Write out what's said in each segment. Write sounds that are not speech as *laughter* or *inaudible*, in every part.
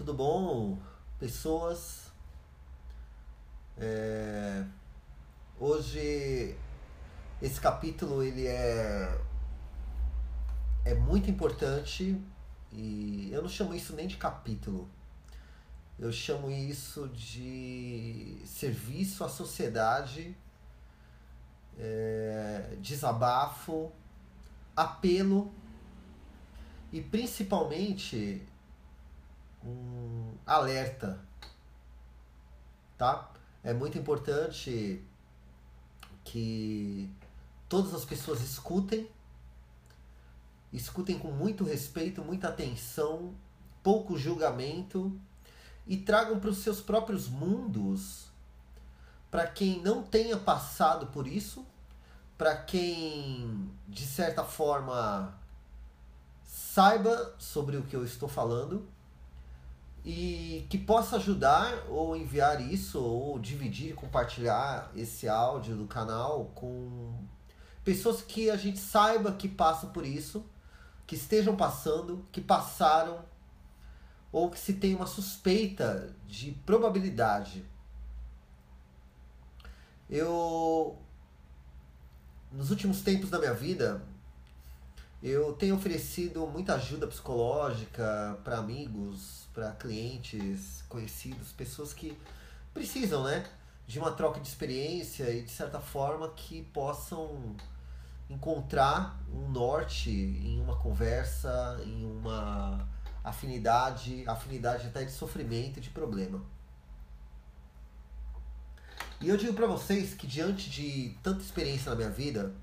Tudo bom, pessoas? É... Hoje esse capítulo ele é é muito importante e eu não chamo isso nem de capítulo. Eu chamo isso de serviço à sociedade, é, desabafo, apelo e principalmente um alerta, tá? É muito importante que todas as pessoas escutem, escutem com muito respeito, muita atenção, pouco julgamento e tragam para os seus próprios mundos, para quem não tenha passado por isso, para quem de certa forma saiba sobre o que eu estou falando e que possa ajudar ou enviar isso ou dividir, compartilhar esse áudio do canal com pessoas que a gente saiba que passam por isso, que estejam passando, que passaram ou que se tem uma suspeita de probabilidade. Eu nos últimos tempos da minha vida, eu tenho oferecido muita ajuda psicológica para amigos, para clientes, conhecidos, pessoas que precisam, né, de uma troca de experiência e de certa forma que possam encontrar um norte em uma conversa, em uma afinidade, afinidade até de sofrimento de problema. E eu digo para vocês que diante de tanta experiência na minha vida,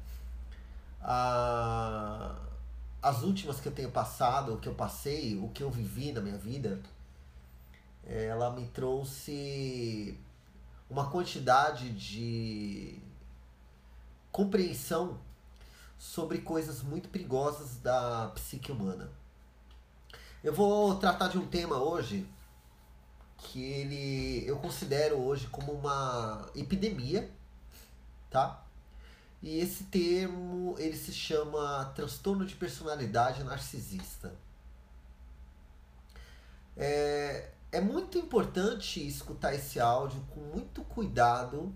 a as últimas que eu tenho passado, o que eu passei, o que eu vivi na minha vida, ela me trouxe uma quantidade de compreensão sobre coisas muito perigosas da psique humana. Eu vou tratar de um tema hoje que ele eu considero hoje como uma epidemia, tá? E esse termo ele se chama transtorno de personalidade narcisista. É, é muito importante escutar esse áudio com muito cuidado.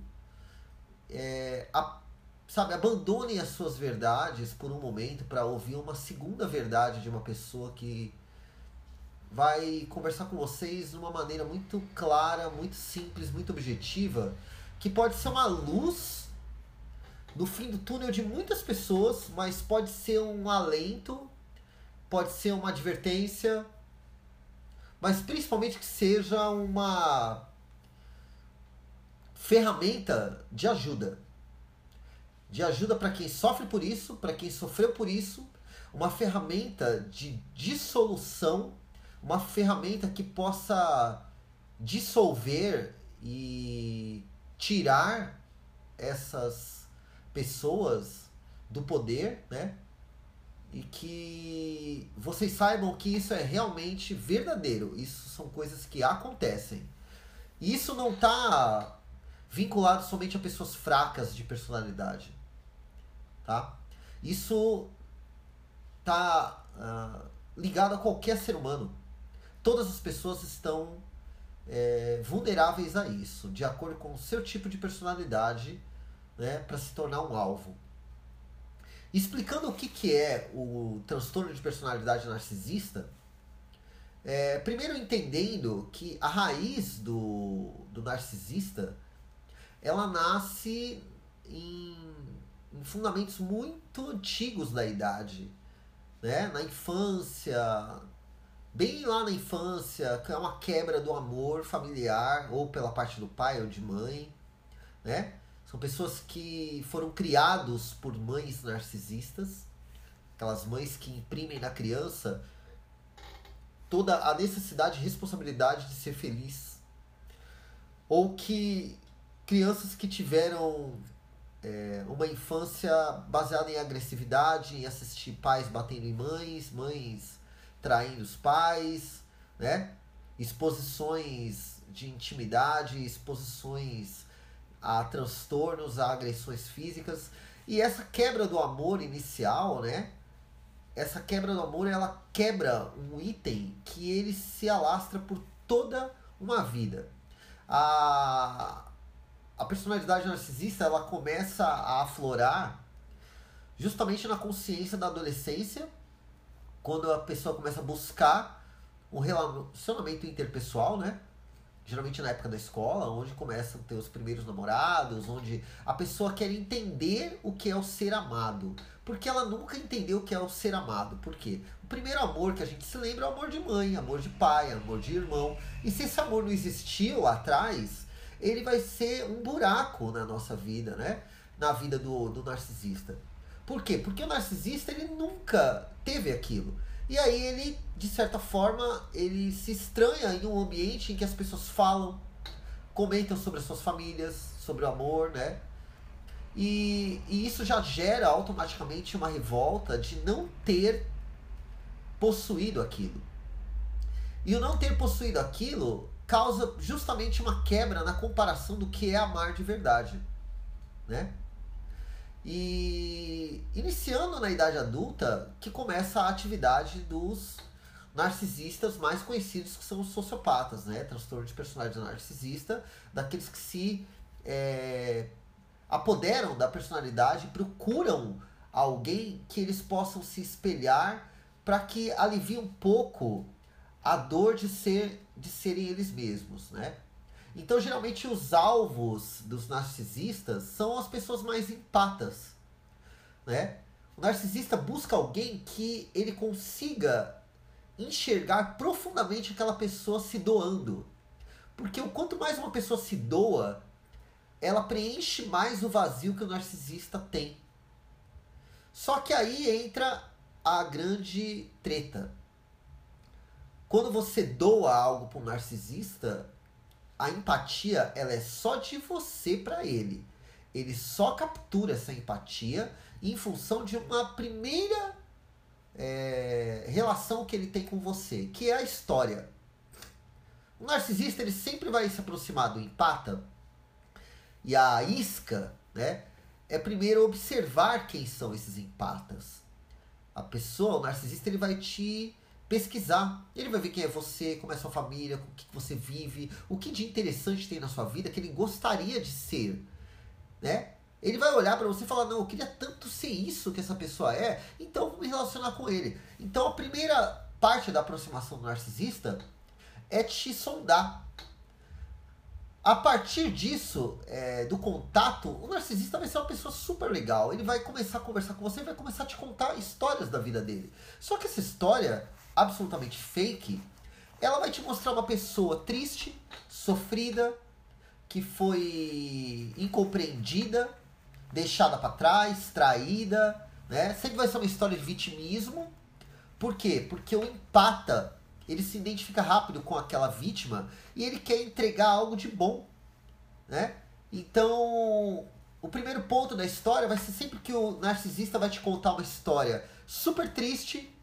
É, a, sabe, abandonem as suas verdades por um momento para ouvir uma segunda verdade de uma pessoa que vai conversar com vocês de uma maneira muito clara, muito simples, muito objetiva, que pode ser uma luz no fim do túnel de muitas pessoas, mas pode ser um alento, pode ser uma advertência, mas principalmente que seja uma ferramenta de ajuda. De ajuda para quem sofre por isso, para quem sofreu por isso, uma ferramenta de dissolução, uma ferramenta que possa dissolver e tirar essas pessoas do poder, né? E que vocês saibam que isso é realmente verdadeiro. Isso são coisas que acontecem. E isso não está vinculado somente a pessoas fracas de personalidade, tá? Isso está uh, ligado a qualquer ser humano. Todas as pessoas estão é, vulneráveis a isso, de acordo com o seu tipo de personalidade né, para se tornar um alvo. Explicando o que, que é o transtorno de personalidade narcisista, é, primeiro entendendo que a raiz do, do narcisista ela nasce em, em fundamentos muito antigos da idade, né? na infância, bem lá na infância, é uma quebra do amor familiar, ou pela parte do pai ou de mãe, né? São pessoas que foram criados por mães narcisistas, aquelas mães que imprimem na criança toda a necessidade e responsabilidade de ser feliz. Ou que crianças que tiveram é, uma infância baseada em agressividade, em assistir pais batendo em mães, mães traindo os pais, né? Exposições de intimidade, exposições a transtornos, a agressões físicas. E essa quebra do amor inicial, né? essa quebra do amor, ela quebra um item que ele se alastra por toda uma vida. A, a personalidade narcisista, ela começa a aflorar justamente na consciência da adolescência, quando a pessoa começa a buscar um relacionamento interpessoal, né? Geralmente na época da escola, onde começam a ter os primeiros namorados, onde a pessoa quer entender o que é o ser amado. Porque ela nunca entendeu o que é o ser amado. Por quê? O primeiro amor que a gente se lembra é o amor de mãe, amor de pai, amor de irmão. E se esse amor não existiu atrás, ele vai ser um buraco na nossa vida, né? Na vida do, do narcisista. Por quê? Porque o narcisista ele nunca teve aquilo. E aí ele, de certa forma, ele se estranha em um ambiente em que as pessoas falam, comentam sobre as suas famílias, sobre o amor, né? E, e isso já gera automaticamente uma revolta de não ter possuído aquilo. E o não ter possuído aquilo causa justamente uma quebra na comparação do que é amar de verdade, né? E iniciando na idade adulta, que começa a atividade dos narcisistas mais conhecidos, que são os sociopatas, né? Transtorno de personalidade narcisista, daqueles que se é, apoderam da personalidade, procuram alguém que eles possam se espelhar para que alivie um pouco a dor de ser de serem eles mesmos, né? Então, geralmente, os alvos dos narcisistas são as pessoas mais empatas, né? O narcisista busca alguém que ele consiga enxergar profundamente aquela pessoa se doando. Porque quanto mais uma pessoa se doa, ela preenche mais o vazio que o narcisista tem. Só que aí entra a grande treta. Quando você doa algo para um narcisista, a empatia ela é só de você para ele. Ele só captura essa empatia em função de uma primeira é, relação que ele tem com você, que é a história. O narcisista ele sempre vai se aproximar do empata e a isca, né? É primeiro observar quem são esses empatas. A pessoa, o narcisista, ele vai te pesquisar. Ele vai ver quem é você, como é sua família, o que você vive, o que de interessante tem na sua vida que ele gostaria de ser, né? Ele vai olhar para você e falar: Não, eu queria tanto ser isso que essa pessoa é, então vou me relacionar com ele. Então a primeira parte da aproximação do narcisista é te sondar. A partir disso, é, do contato, o narcisista vai ser uma pessoa super legal. Ele vai começar a conversar com você e vai começar a te contar histórias da vida dele. Só que essa história absolutamente fake, ela vai te mostrar uma pessoa triste, sofrida, que foi incompreendida, deixada para trás, traída, né? Sempre vai ser uma história de vitimismo. Por quê? Porque o empata, ele se identifica rápido com aquela vítima e ele quer entregar algo de bom, né? Então, o primeiro ponto da história vai ser sempre que o narcisista vai te contar uma história super triste,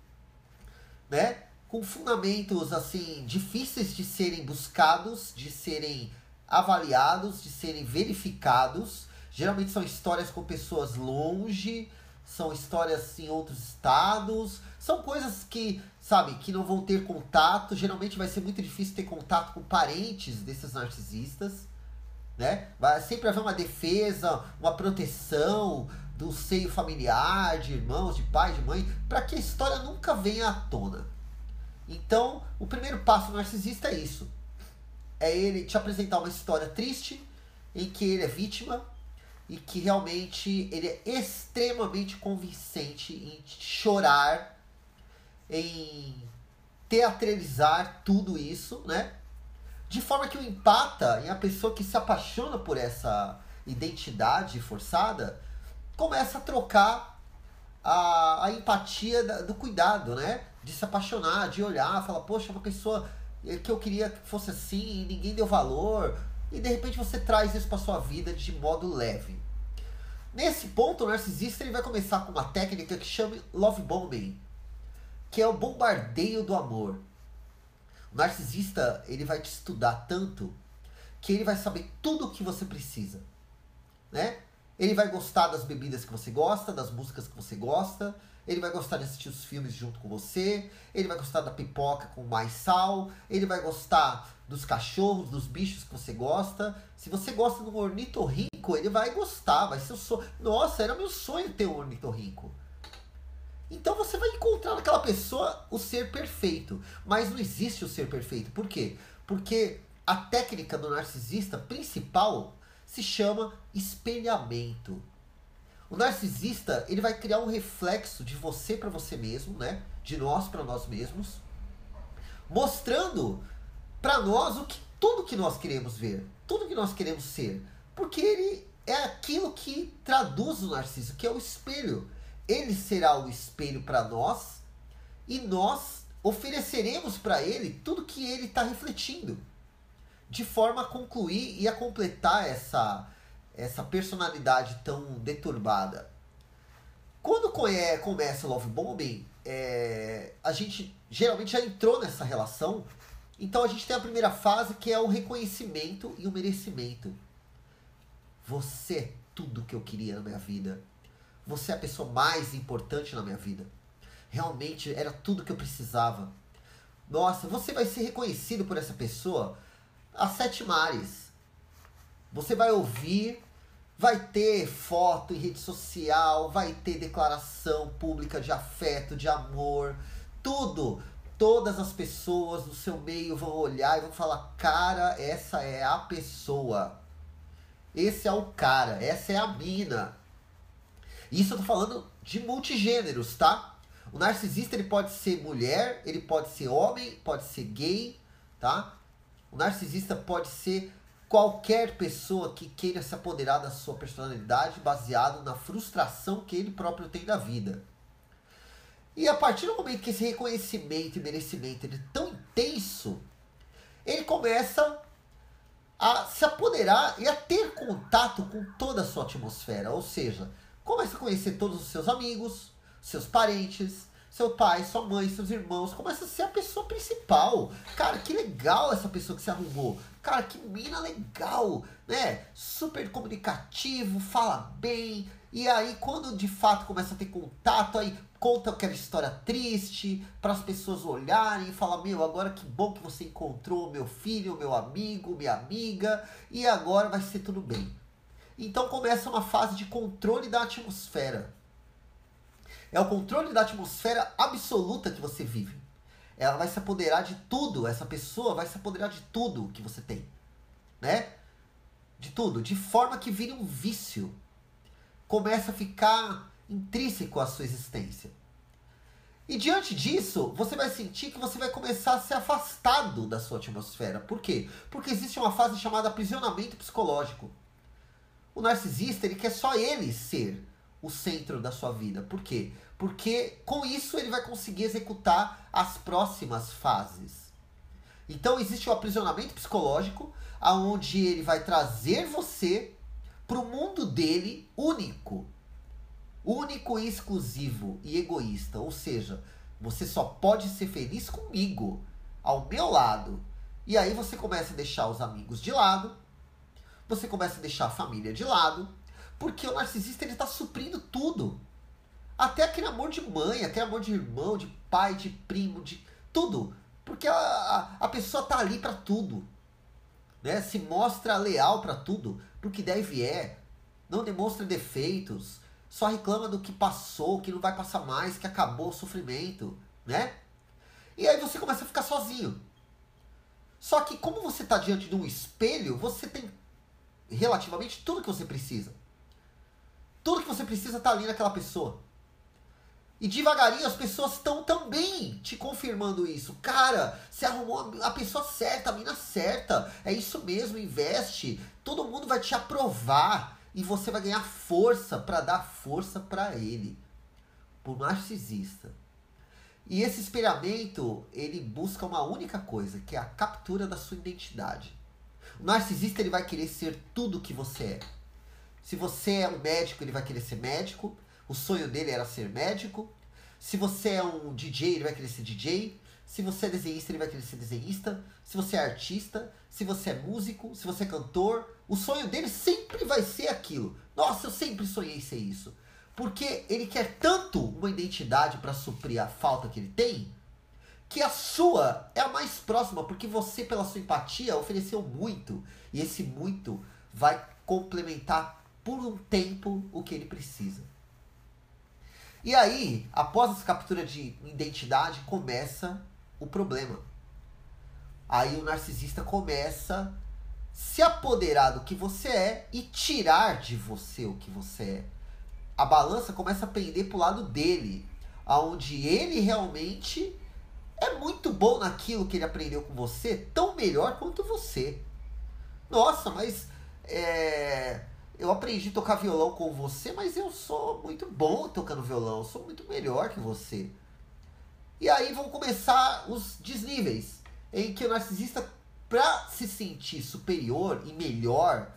né? Com fundamentos assim difíceis de serem buscados, de serem avaliados, de serem verificados. Geralmente são histórias com pessoas longe, são histórias em outros estados, são coisas que, sabe, que não vão ter contato. Geralmente vai ser muito difícil ter contato com parentes desses narcisistas, né? Vai sempre haver uma defesa, uma proteção, do seio familiar, de irmãos, de pai, de mãe, para que a história nunca venha à tona. Então, o primeiro passo narcisista é isso. É ele te apresentar uma história triste em que ele é vítima e que realmente ele é extremamente convincente em chorar, em teatralizar tudo isso, né? De forma que o empata em a pessoa que se apaixona por essa identidade forçada começa a trocar a, a empatia da, do cuidado, né? De se apaixonar, de olhar, falar, poxa, uma pessoa que eu queria que fosse assim, ninguém deu valor, e de repente você traz isso para sua vida de modo leve. Nesse ponto, o narcisista ele vai começar com uma técnica que chama love bombing, que é o bombardeio do amor. O narcisista ele vai te estudar tanto que ele vai saber tudo o que você precisa, né? Ele vai gostar das bebidas que você gosta, das músicas que você gosta. ele vai gostar de assistir os filmes junto com você, ele vai gostar da pipoca com mais sal, ele vai gostar dos cachorros, dos bichos que você gosta. Se você gosta de um ornitorrinco, ele vai gostar, vai ser o sonho. Nossa, era meu sonho ter um ornitorrinco. Então você vai encontrar naquela pessoa o ser perfeito. Mas não existe o ser perfeito. Por quê? Porque a técnica do narcisista principal se chama espelhamento. O narcisista, ele vai criar um reflexo de você para você mesmo, né? De nós para nós mesmos, mostrando para nós o que tudo que nós queremos ver, tudo que nós queremos ser, porque ele é aquilo que traduz o narciso, que é o espelho. Ele será o espelho para nós e nós ofereceremos para ele tudo que ele está refletindo, de forma a concluir e a completar essa, essa personalidade tão deturbada. Quando começa o Love Bombing, é, a gente geralmente já entrou nessa relação. Então a gente tem a primeira fase que é o reconhecimento e o merecimento. Você é tudo que eu queria na minha vida. Você é a pessoa mais importante na minha vida. Realmente era tudo que eu precisava. Nossa, você vai ser reconhecido por essa pessoa a sete mares. Você vai ouvir, vai ter foto em rede social, vai ter declaração pública de afeto, de amor, tudo. Todas as pessoas do seu meio vão olhar e vão falar: cara, essa é a pessoa. Esse é o cara, essa é a mina. Isso eu tô falando de multigêneros, tá? O narcisista ele pode ser mulher, ele pode ser homem, pode ser gay, tá? O narcisista pode ser qualquer pessoa que queira se apoderar da sua personalidade baseado na frustração que ele próprio tem da vida. E a partir do momento que esse reconhecimento e merecimento ele é tão intenso, ele começa a se apoderar e a ter contato com toda a sua atmosfera, ou seja, Começa a conhecer todos os seus amigos, seus parentes, seu pai, sua mãe, seus irmãos. Começa a ser a pessoa principal. Cara, que legal essa pessoa que se arrumou. Cara, que mina legal, né? Super comunicativo, fala bem. E aí, quando de fato começa a ter contato, aí conta aquela história triste para as pessoas olharem e falar: Meu, agora que bom que você encontrou meu filho, meu amigo, minha amiga, e agora vai ser tudo bem. Então começa uma fase de controle da atmosfera. É o controle da atmosfera absoluta que você vive. Ela vai se apoderar de tudo, essa pessoa vai se apoderar de tudo que você tem, né? De tudo, de forma que vire um vício. Começa a ficar intrínseco à sua existência. E diante disso, você vai sentir que você vai começar a ser afastado da sua atmosfera. Por quê? Porque existe uma fase chamada aprisionamento psicológico. O narcisista, ele quer só ele ser o centro da sua vida. Por quê? Porque com isso ele vai conseguir executar as próximas fases. Então existe o aprisionamento psicológico, aonde ele vai trazer você para o mundo dele único. Único e exclusivo e egoísta. Ou seja, você só pode ser feliz comigo, ao meu lado. E aí você começa a deixar os amigos de lado, você começa a deixar a família de lado, porque o narcisista ele está suprindo tudo. Até aquele amor de mãe, aquele amor de irmão, de pai, de primo, de tudo. Porque a, a, a pessoa tá ali para tudo. Né? Se mostra leal para tudo, porque deve é. Não demonstra defeitos, só reclama do que passou, que não vai passar mais, que acabou o sofrimento, né? E aí você começa a ficar sozinho. Só que como você está diante de um espelho, você tem relativamente tudo que você precisa. Tudo que você precisa está ali naquela pessoa. E devagarinho as pessoas estão também te confirmando isso. Cara, você arrumou a pessoa certa, a mina certa. É isso mesmo, investe. Todo mundo vai te aprovar e você vai ganhar força para dar força para ele. Por narcisista. E esse espelhamento, ele busca uma única coisa, que é a captura da sua identidade. O narcisista ele vai querer ser tudo que você é. Se você é um médico, ele vai querer ser médico. O sonho dele era ser médico. Se você é um DJ, ele vai querer ser DJ. Se você é desenhista, ele vai querer ser desenhista. Se você é artista, se você é músico, se você é cantor, o sonho dele sempre vai ser aquilo. Nossa, eu sempre sonhei ser isso. Porque ele quer tanto uma identidade para suprir a falta que ele tem, que a sua é a mais próxima, porque você, pela sua empatia, ofereceu muito. E esse muito vai complementar por um tempo o que ele precisa. E aí, após essa captura de identidade, começa o problema. Aí o narcisista começa a se apoderar do que você é e tirar de você o que você é. A balança começa a pender para o lado dele, aonde ele realmente é muito bom naquilo que ele aprendeu com você, tão melhor quanto você. Nossa, mas é, eu aprendi a tocar violão com você, mas eu sou muito bom tocando violão, sou muito melhor que você. E aí vão começar os desníveis, em que o narcisista, para se sentir superior e melhor,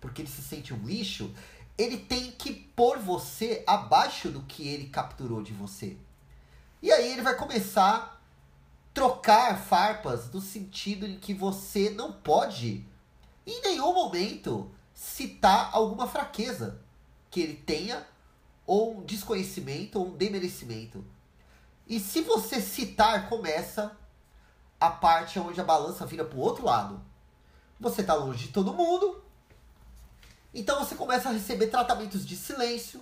porque ele se sente um lixo, ele tem que pôr você abaixo do que ele capturou de você. E aí ele vai começar a trocar farpas no sentido em que você não pode, em nenhum momento, citar alguma fraqueza que ele tenha, ou um desconhecimento, ou um demerecimento. E se você citar, começa a parte onde a balança vira para o outro lado. Você está longe de todo mundo, então você começa a receber tratamentos de silêncio,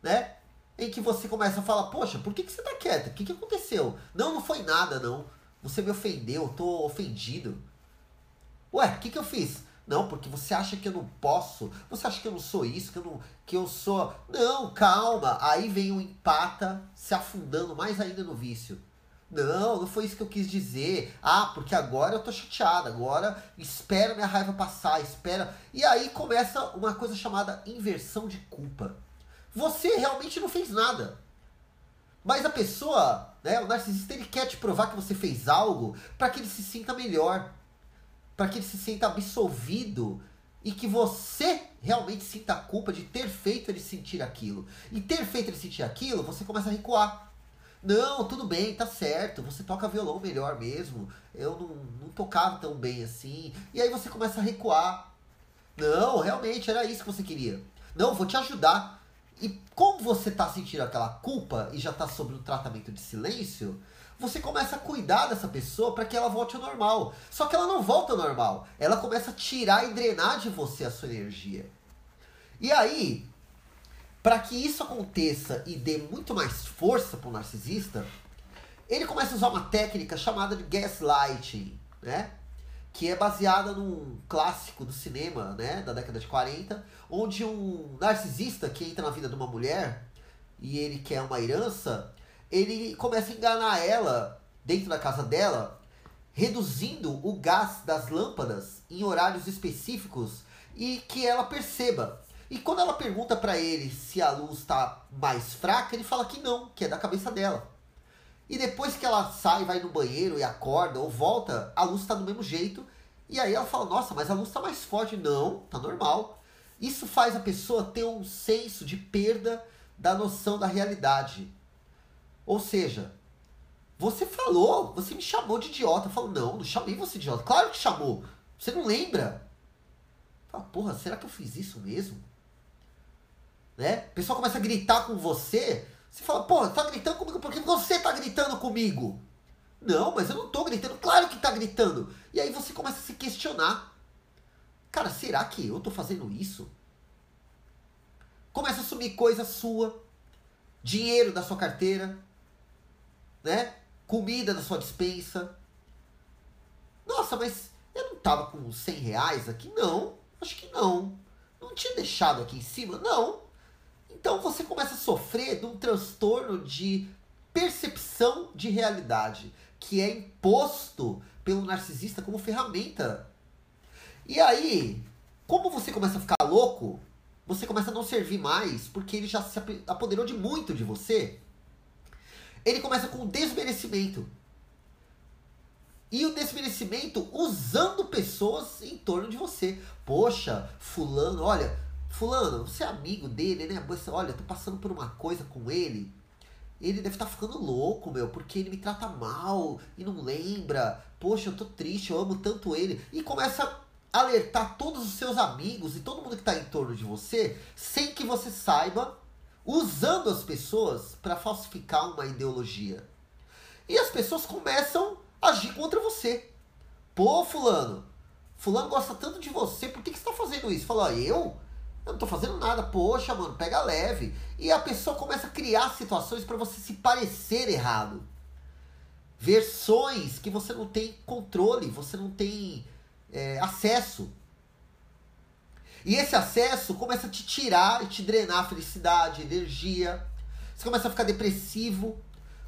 né? Em que você começa a falar, poxa, por que, que você está quieta? O que, que aconteceu? Não, não foi nada, não. Você me ofendeu, eu tô ofendido. Ué, o que, que eu fiz? Não, porque você acha que eu não posso, você acha que eu não sou isso, que eu não. que eu sou. Não, calma. Aí vem o empata se afundando mais ainda no vício. Não, não foi isso que eu quis dizer. Ah, porque agora eu tô chateada, agora espera minha raiva passar, espera. E aí começa uma coisa chamada inversão de culpa. Você realmente não fez nada. Mas a pessoa, né, o narcisista, ele quer te provar que você fez algo para que ele se sinta melhor para que ele se sinta absolvido e que você realmente sinta a culpa de ter feito ele sentir aquilo. E ter feito ele sentir aquilo, você começa a recuar. Não, tudo bem, tá certo. Você toca violão melhor mesmo. Eu não, não tocava tão bem assim. E aí você começa a recuar. Não, realmente era isso que você queria. Não, vou te ajudar. E como você tá sentindo aquela culpa e já tá sobre um tratamento de silêncio, você começa a cuidar dessa pessoa para que ela volte ao normal. Só que ela não volta ao normal. Ela começa a tirar e drenar de você a sua energia. E aí, para que isso aconteça e dê muito mais força para o narcisista, ele começa a usar uma técnica chamada de gaslighting, né? Que é baseada num clássico do cinema, né, da década de 40, onde um narcisista que entra na vida de uma mulher e ele quer uma herança, ele começa a enganar ela dentro da casa dela, reduzindo o gás das lâmpadas em horários específicos e que ela perceba. E quando ela pergunta para ele se a luz está mais fraca, ele fala que não, que é da cabeça dela. E depois que ela sai, vai no banheiro e acorda ou volta, a luz está do mesmo jeito. E aí ela fala: Nossa, mas a luz está mais forte. Não, tá normal. Isso faz a pessoa ter um senso de perda da noção da realidade. Ou seja, você falou, você me chamou de idiota. Eu falo, não, não chamei você de idiota. Claro que chamou. Você não lembra? Fala, porra, será que eu fiz isso mesmo? Né? O pessoal começa a gritar com você. Você fala, porra, tá gritando comigo porque você tá gritando comigo. Não, mas eu não tô gritando. Claro que tá gritando. E aí você começa a se questionar. Cara, será que eu tô fazendo isso? Começa a sumir coisa sua, dinheiro da sua carteira, né? Comida na sua dispensa. Nossa, mas eu não tava com 100 reais aqui? Não, acho que não. Não tinha deixado aqui em cima? Não. Então você começa a sofrer de um transtorno de percepção de realidade, que é imposto pelo narcisista como ferramenta. E aí, como você começa a ficar louco, você começa a não servir mais, porque ele já se apoderou de muito de você. Ele começa com o desmerecimento. E o desmerecimento usando pessoas em torno de você. Poxa, fulano, olha, fulano, você é amigo dele, né? Você, olha, tô passando por uma coisa com ele. Ele deve estar tá ficando louco, meu, porque ele me trata mal e não lembra. Poxa, eu tô triste, eu amo tanto ele. E começa a alertar todos os seus amigos e todo mundo que tá em torno de você, sem que você saiba usando as pessoas para falsificar uma ideologia. E as pessoas começam a agir contra você. Pô, fulano, fulano gosta tanto de você, por que, que você está fazendo isso? Fala, eu? Eu não tô fazendo nada. Poxa, mano, pega leve. E a pessoa começa a criar situações para você se parecer errado. Versões que você não tem controle, você não tem é, acesso. E esse acesso começa a te tirar e te drenar a felicidade, energia. Você começa a ficar depressivo,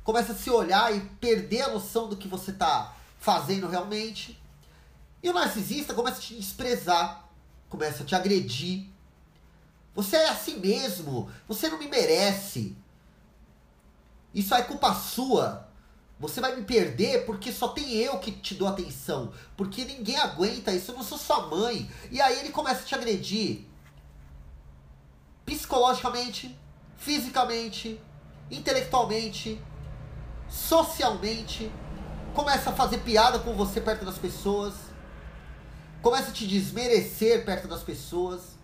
começa a se olhar e perder a noção do que você está fazendo realmente. E o narcisista começa a te desprezar, começa a te agredir, você é assim mesmo. Você não me merece. Isso é culpa sua. Você vai me perder porque só tem eu que te dou atenção. Porque ninguém aguenta isso. Eu não sou sua mãe. E aí ele começa a te agredir. Psicologicamente, fisicamente, intelectualmente, socialmente. Começa a fazer piada com você perto das pessoas. Começa a te desmerecer perto das pessoas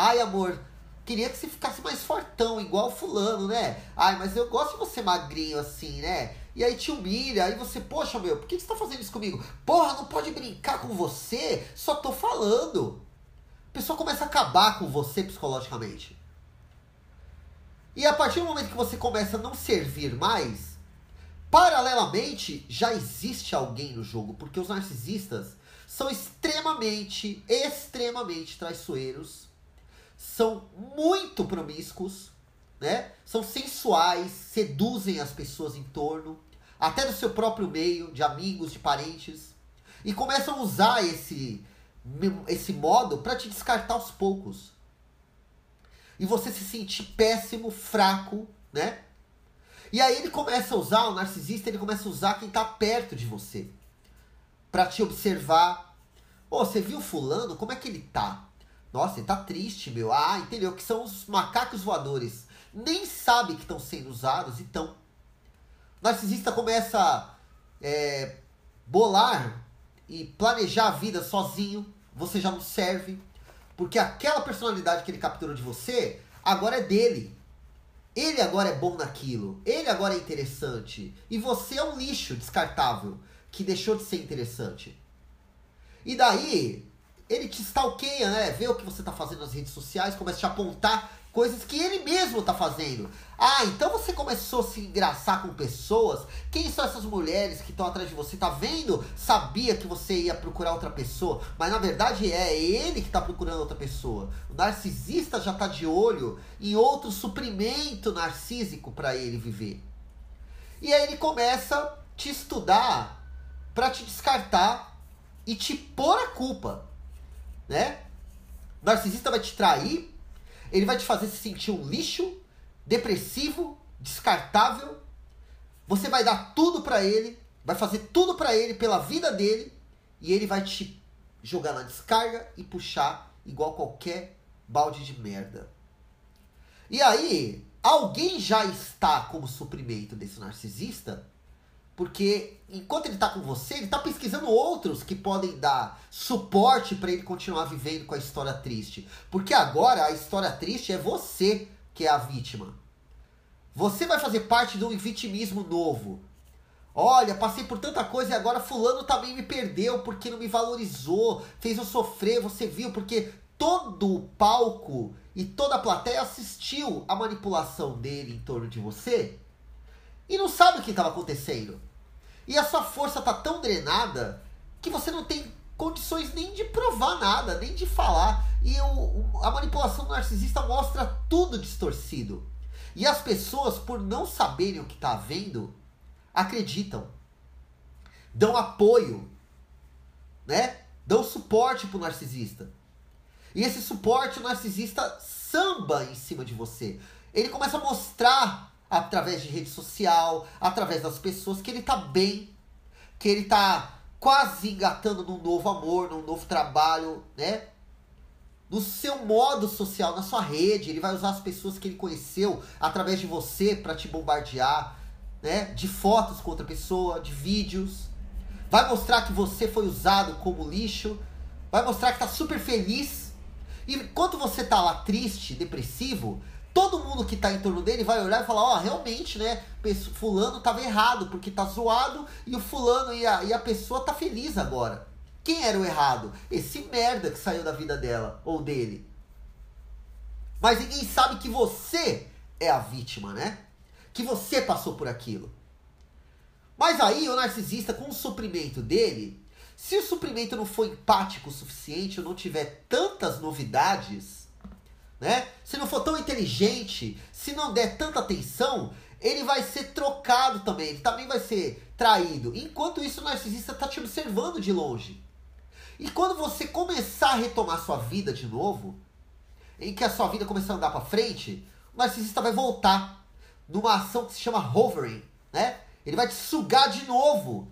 Ai, amor, queria que você ficasse mais fortão, igual fulano, né? Ai, mas eu gosto de você magrinho assim, né? E aí te humilha, aí você, poxa, meu, por que você tá fazendo isso comigo? Porra, não pode brincar com você, só tô falando. A pessoa começa a acabar com você psicologicamente. E a partir do momento que você começa a não servir mais, paralelamente já existe alguém no jogo, porque os narcisistas são extremamente, extremamente traiçoeiros são muito promíscuos, né? São sensuais, seduzem as pessoas em torno, até do seu próprio meio, de amigos, de parentes, e começam a usar esse esse modo para te descartar aos poucos. E você se sentir péssimo, fraco, né? E aí ele começa a usar, o narcisista, ele começa a usar quem tá perto de você. para te observar. Ô, oh, você viu fulano? Como é que ele tá? Nossa, ele tá triste, meu. Ah, entendeu? Que são os macacos voadores. Nem sabe que estão sendo usados, então. O narcisista começa a é, bolar e planejar a vida sozinho. Você já não serve. Porque aquela personalidade que ele capturou de você, agora é dele. Ele agora é bom naquilo. Ele agora é interessante. E você é um lixo descartável que deixou de ser interessante. E daí, ele te stalkeia, né? Vê o que você tá fazendo nas redes sociais, começa a te apontar coisas que ele mesmo tá fazendo. Ah, então você começou a se engraçar com pessoas. Quem são essas mulheres que estão atrás de você? Tá vendo? Sabia que você ia procurar outra pessoa, mas na verdade é ele que tá procurando outra pessoa. O narcisista já tá de olho em outro suprimento narcísico para ele viver. E aí ele começa a te estudar para te descartar e te pôr a culpa né? O narcisista vai te trair, ele vai te fazer se sentir um lixo, depressivo, descartável. Você vai dar tudo para ele, vai fazer tudo para ele pela vida dele e ele vai te jogar na descarga e puxar igual qualquer balde de merda. E aí, alguém já está como suprimento desse narcisista porque enquanto ele está com você, ele está pesquisando outros que podem dar suporte para ele continuar vivendo com a história triste. Porque agora a história triste é você que é a vítima. Você vai fazer parte de um vitimismo novo. Olha, passei por tanta coisa e agora fulano também me perdeu porque não me valorizou, fez eu sofrer, você viu, porque todo o palco e toda a plateia assistiu a manipulação dele em torno de você e não sabe o que estava acontecendo. E a sua força tá tão drenada que você não tem condições nem de provar nada, nem de falar. E o, a manipulação narcisista mostra tudo distorcido. E as pessoas, por não saberem o que está vendo, acreditam. Dão apoio, né? Dão suporte pro narcisista. E esse suporte o narcisista samba em cima de você. Ele começa a mostrar através de rede social, através das pessoas, que ele tá bem, que ele tá quase engatando num novo amor, num novo trabalho, né? No seu modo social, na sua rede, ele vai usar as pessoas que ele conheceu através de você para te bombardear, né? De fotos com outra pessoa, de vídeos. Vai mostrar que você foi usado como lixo, vai mostrar que tá super feliz. E enquanto você tá lá triste, depressivo, todo mundo que tá em torno dele vai olhar e falar, ó, oh, realmente, né, fulano tava errado, porque tá zoado e o fulano e a, e a pessoa tá feliz agora. Quem era o errado? Esse merda que saiu da vida dela ou dele. Mas ninguém sabe que você é a vítima, né? Que você passou por aquilo. Mas aí o narcisista, com o suprimento dele, se o suprimento não for empático o suficiente, ou não tiver tantas novidades, né? Se não for tão inteligente, se não der tanta atenção, ele vai ser trocado também, ele também vai ser traído. Enquanto isso, o narcisista está te observando de longe. E quando você começar a retomar sua vida de novo, em que a sua vida começar a andar para frente, o narcisista vai voltar numa ação que se chama hovering, né? Ele vai te sugar de novo.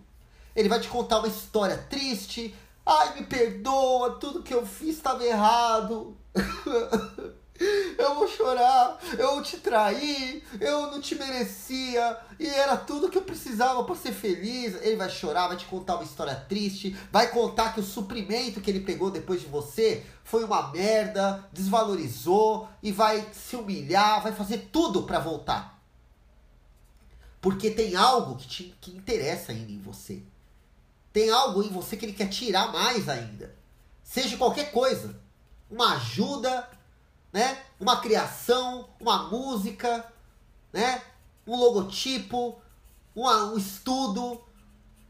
Ele vai te contar uma história triste. Ai, me perdoa, tudo que eu fiz estava errado. *laughs* eu vou chorar, eu te traí, eu não te merecia e era tudo que eu precisava para ser feliz. Ele vai chorar, vai te contar uma história triste, vai contar que o suprimento que ele pegou depois de você foi uma merda, desvalorizou e vai se humilhar, vai fazer tudo para voltar. Porque tem algo que te que interessa ainda em você. Tem algo em você que ele quer tirar mais ainda. Seja qualquer coisa. Uma ajuda, né? Uma criação, uma música, né? Um logotipo, uma, um estudo,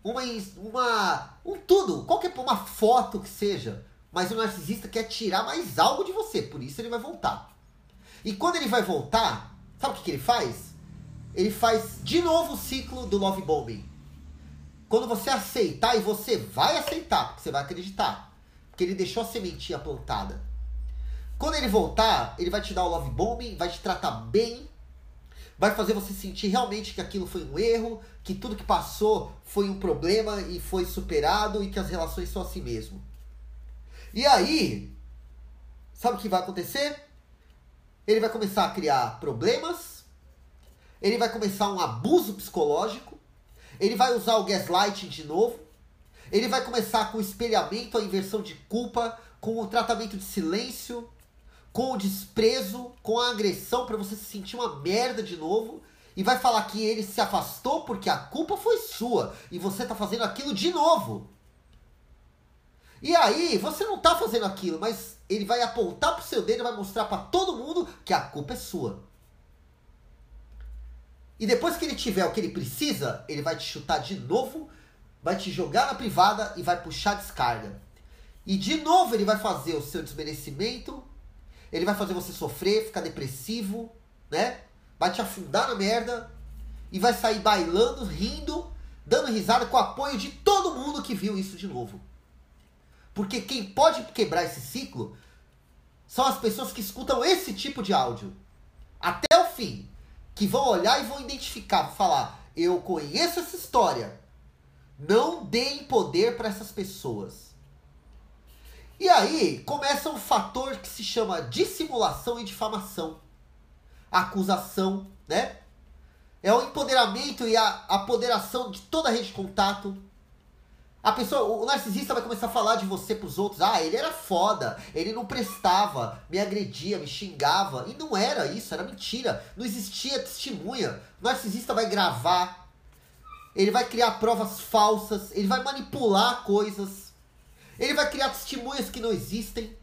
uma, uma, um tudo, qualquer uma foto que seja. Mas o narcisista quer tirar mais algo de você, por isso ele vai voltar. E quando ele vai voltar, sabe o que, que ele faz? Ele faz de novo o ciclo do love bombing. Quando você aceitar, e você vai aceitar, porque você vai acreditar, porque ele deixou a sementinha plantada. Quando ele voltar, ele vai te dar o love bombing, vai te tratar bem, vai fazer você sentir realmente que aquilo foi um erro, que tudo que passou foi um problema e foi superado e que as relações são assim mesmo. E aí, sabe o que vai acontecer? Ele vai começar a criar problemas, ele vai começar um abuso psicológico, ele vai usar o gaslighting de novo, ele vai começar com o espelhamento, a inversão de culpa, com o tratamento de silêncio, com o desprezo, com a agressão para você se sentir uma merda de novo e vai falar que ele se afastou porque a culpa foi sua e você tá fazendo aquilo de novo. E aí, você não tá fazendo aquilo, mas ele vai apontar pro seu dedo e vai mostrar para todo mundo que a culpa é sua. E depois que ele tiver o que ele precisa, ele vai te chutar de novo, vai te jogar na privada e vai puxar descarga. E de novo ele vai fazer o seu desmerecimento, ele vai fazer você sofrer, ficar depressivo, né? Vai te afundar na merda e vai sair bailando, rindo, dando risada com o apoio de todo mundo que viu isso de novo. Porque quem pode quebrar esse ciclo são as pessoas que escutam esse tipo de áudio até o fim, que vão olhar e vão identificar, falar: "Eu conheço essa história". Não deem poder para essas pessoas. E aí começa um fator que se chama dissimulação e difamação. acusação, né? É o empoderamento e a apoderação de toda a rede de contato. A pessoa, o narcisista vai começar a falar de você pros outros. Ah, ele era foda, ele não prestava, me agredia, me xingava. E não era isso, era mentira. Não existia testemunha. O narcisista vai gravar, ele vai criar provas falsas, ele vai manipular coisas ele vai criar testemunhas que não existem.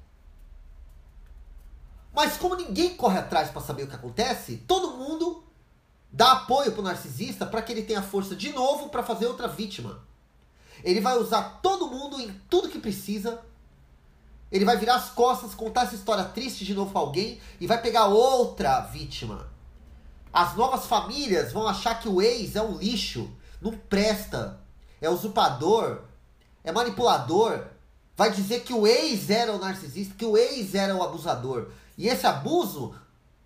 Mas como ninguém corre atrás para saber o que acontece, todo mundo dá apoio pro narcisista para que ele tenha força de novo para fazer outra vítima. Ele vai usar todo mundo em tudo que precisa. Ele vai virar as costas, contar essa história triste de novo pra alguém e vai pegar outra vítima. As novas famílias vão achar que o ex é um lixo, não presta, é usurpador, é manipulador, vai dizer que o ex era o narcisista, que o ex era o abusador. E esse abuso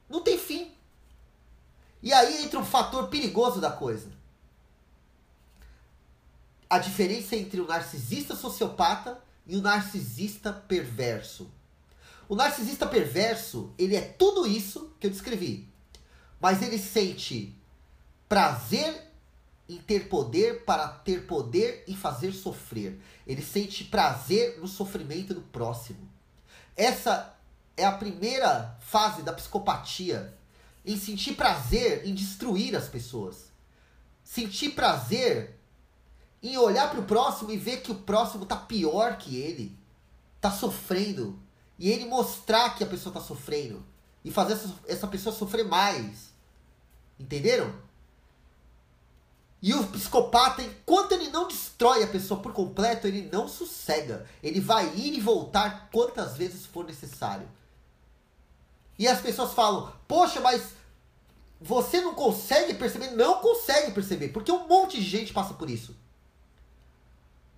não tem fim. E aí entra um fator perigoso da coisa. A diferença entre o narcisista sociopata e o narcisista perverso. O narcisista perverso, ele é tudo isso que eu descrevi. Mas ele sente prazer em ter poder para ter poder e fazer sofrer. Ele sente prazer no sofrimento do próximo. Essa é a primeira fase da psicopatia. em sentir prazer em destruir as pessoas. Sentir prazer em olhar para o próximo e ver que o próximo tá pior que ele, tá sofrendo, e ele mostrar que a pessoa tá sofrendo e fazer essa, essa pessoa sofrer mais. Entenderam? E o psicopata, enquanto ele não destrói a pessoa por completo, ele não sossega. Ele vai ir e voltar quantas vezes for necessário. E as pessoas falam: Poxa, mas você não consegue perceber? Não consegue perceber, porque um monte de gente passa por isso.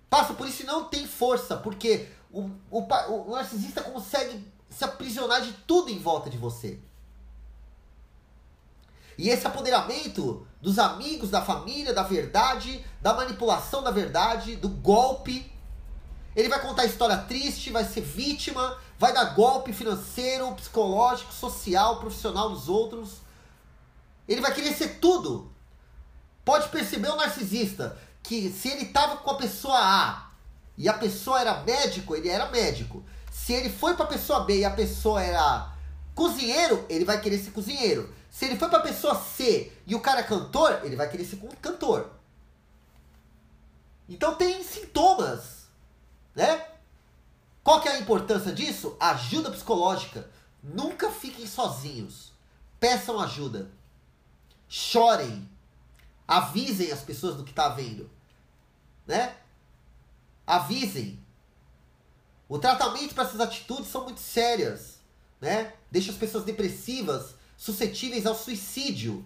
Passa por isso e não tem força, porque o, o, o narcisista consegue se aprisionar de tudo em volta de você. E esse apoderamento dos amigos, da família, da verdade, da manipulação da verdade, do golpe. Ele vai contar história triste, vai ser vítima, vai dar golpe financeiro, psicológico, social, profissional dos outros. Ele vai querer ser tudo. Pode perceber o narcisista que se ele estava com a pessoa A e a pessoa era médico, ele era médico. Se ele foi para a pessoa B e a pessoa era cozinheiro, ele vai querer ser cozinheiro. Se ele foi para a pessoa C e o cara é cantor, ele vai querer ser cantor. Então tem sintomas, né? Qual que é a importância disso? Ajuda psicológica. Nunca fiquem sozinhos. Peçam ajuda. Chorem. Avisem as pessoas do que está vendo, né? Avisem. O tratamento para essas atitudes são muito sérias, né? Deixa as pessoas depressivas suscetíveis ao suicídio.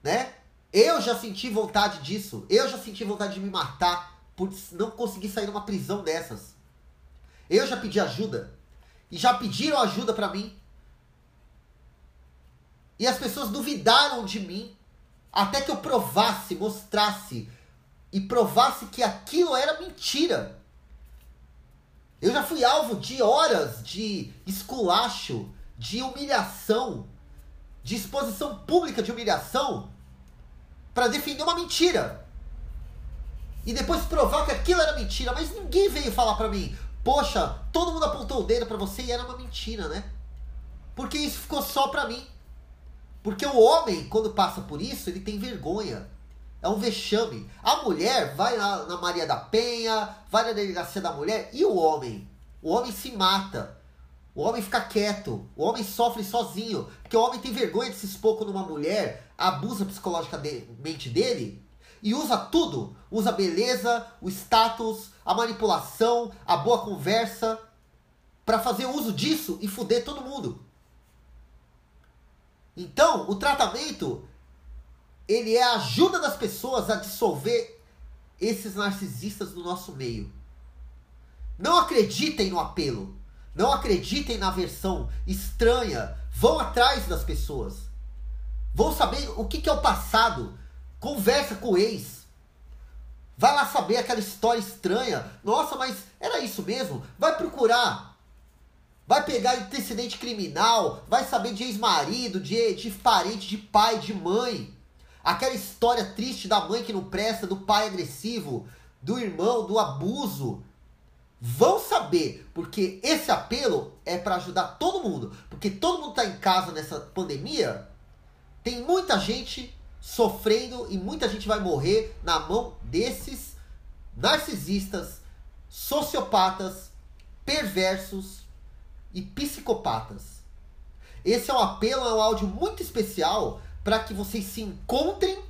Né? Eu já senti vontade disso. Eu já senti vontade de me matar por não conseguir sair de uma prisão dessas. Eu já pedi ajuda. E já pediram ajuda para mim. E as pessoas duvidaram de mim até que eu provasse, mostrasse e provasse que aquilo era mentira. Fui alvo de horas de esculacho, de humilhação, de exposição pública de humilhação para defender uma mentira. E depois provar que aquilo era mentira, mas ninguém veio falar para mim: "Poxa, todo mundo apontou o dedo para você e era uma mentira, né?" Porque isso ficou só para mim. Porque o homem, quando passa por isso, ele tem vergonha. É um vexame. A mulher vai na, na Maria da Penha, vai na delegacia da mulher e o homem? O homem se mata. O homem fica quieto. O homem sofre sozinho. Porque o homem tem vergonha de se expor quando uma mulher abusa psicologicamente dele e usa tudo. Usa a beleza, o status, a manipulação, a boa conversa para fazer uso disso e fuder todo mundo. Então, o tratamento ele é a ajuda das pessoas a dissolver esses narcisistas do nosso meio. Não acreditem no apelo. Não acreditem na versão estranha. Vão atrás das pessoas. Vão saber o que, que é o passado. Conversa com o ex. Vai lá saber aquela história estranha. Nossa, mas era isso mesmo? Vai procurar. Vai pegar antecedente criminal. Vai saber de ex-marido, de, de parente, de pai, de mãe. Aquela história triste da mãe que não presta, do pai agressivo, do irmão, do abuso. Vão saber, porque esse apelo é para ajudar todo mundo. Porque todo mundo está em casa nessa pandemia. Tem muita gente sofrendo e muita gente vai morrer na mão desses narcisistas, sociopatas, perversos e psicopatas. Esse é um apelo, é um áudio muito especial para que vocês se encontrem,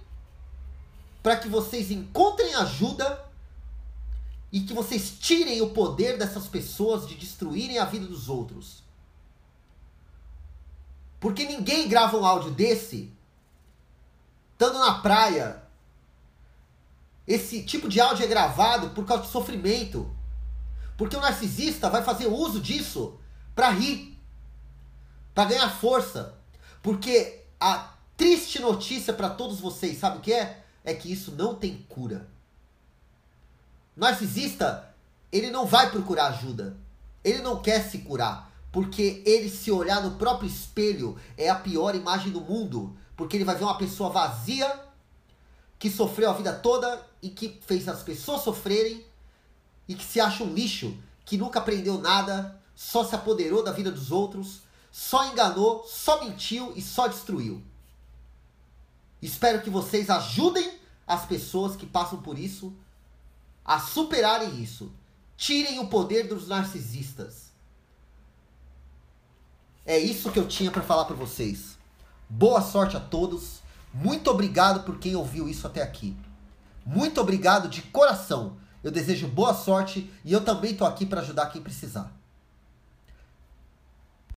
para que vocês encontrem ajuda e que vocês tirem o poder dessas pessoas de destruírem a vida dos outros. Porque ninguém grava um áudio desse estando na praia. Esse tipo de áudio é gravado por causa de sofrimento. Porque o narcisista vai fazer uso disso para rir, para ganhar força. Porque a triste notícia para todos vocês, sabe o que é? É que isso não tem cura. Narcisista, ele não vai procurar ajuda. Ele não quer se curar. Porque ele se olhar no próprio espelho é a pior imagem do mundo. Porque ele vai ver uma pessoa vazia, que sofreu a vida toda e que fez as pessoas sofrerem e que se acha um lixo, que nunca aprendeu nada, só se apoderou da vida dos outros, só enganou, só mentiu e só destruiu. Espero que vocês ajudem as pessoas que passam por isso a superarem isso. Tirem o poder dos narcisistas. É isso que eu tinha para falar para vocês. Boa sorte a todos. Muito obrigado por quem ouviu isso até aqui. Muito obrigado de coração. Eu desejo boa sorte e eu também tô aqui para ajudar quem precisar.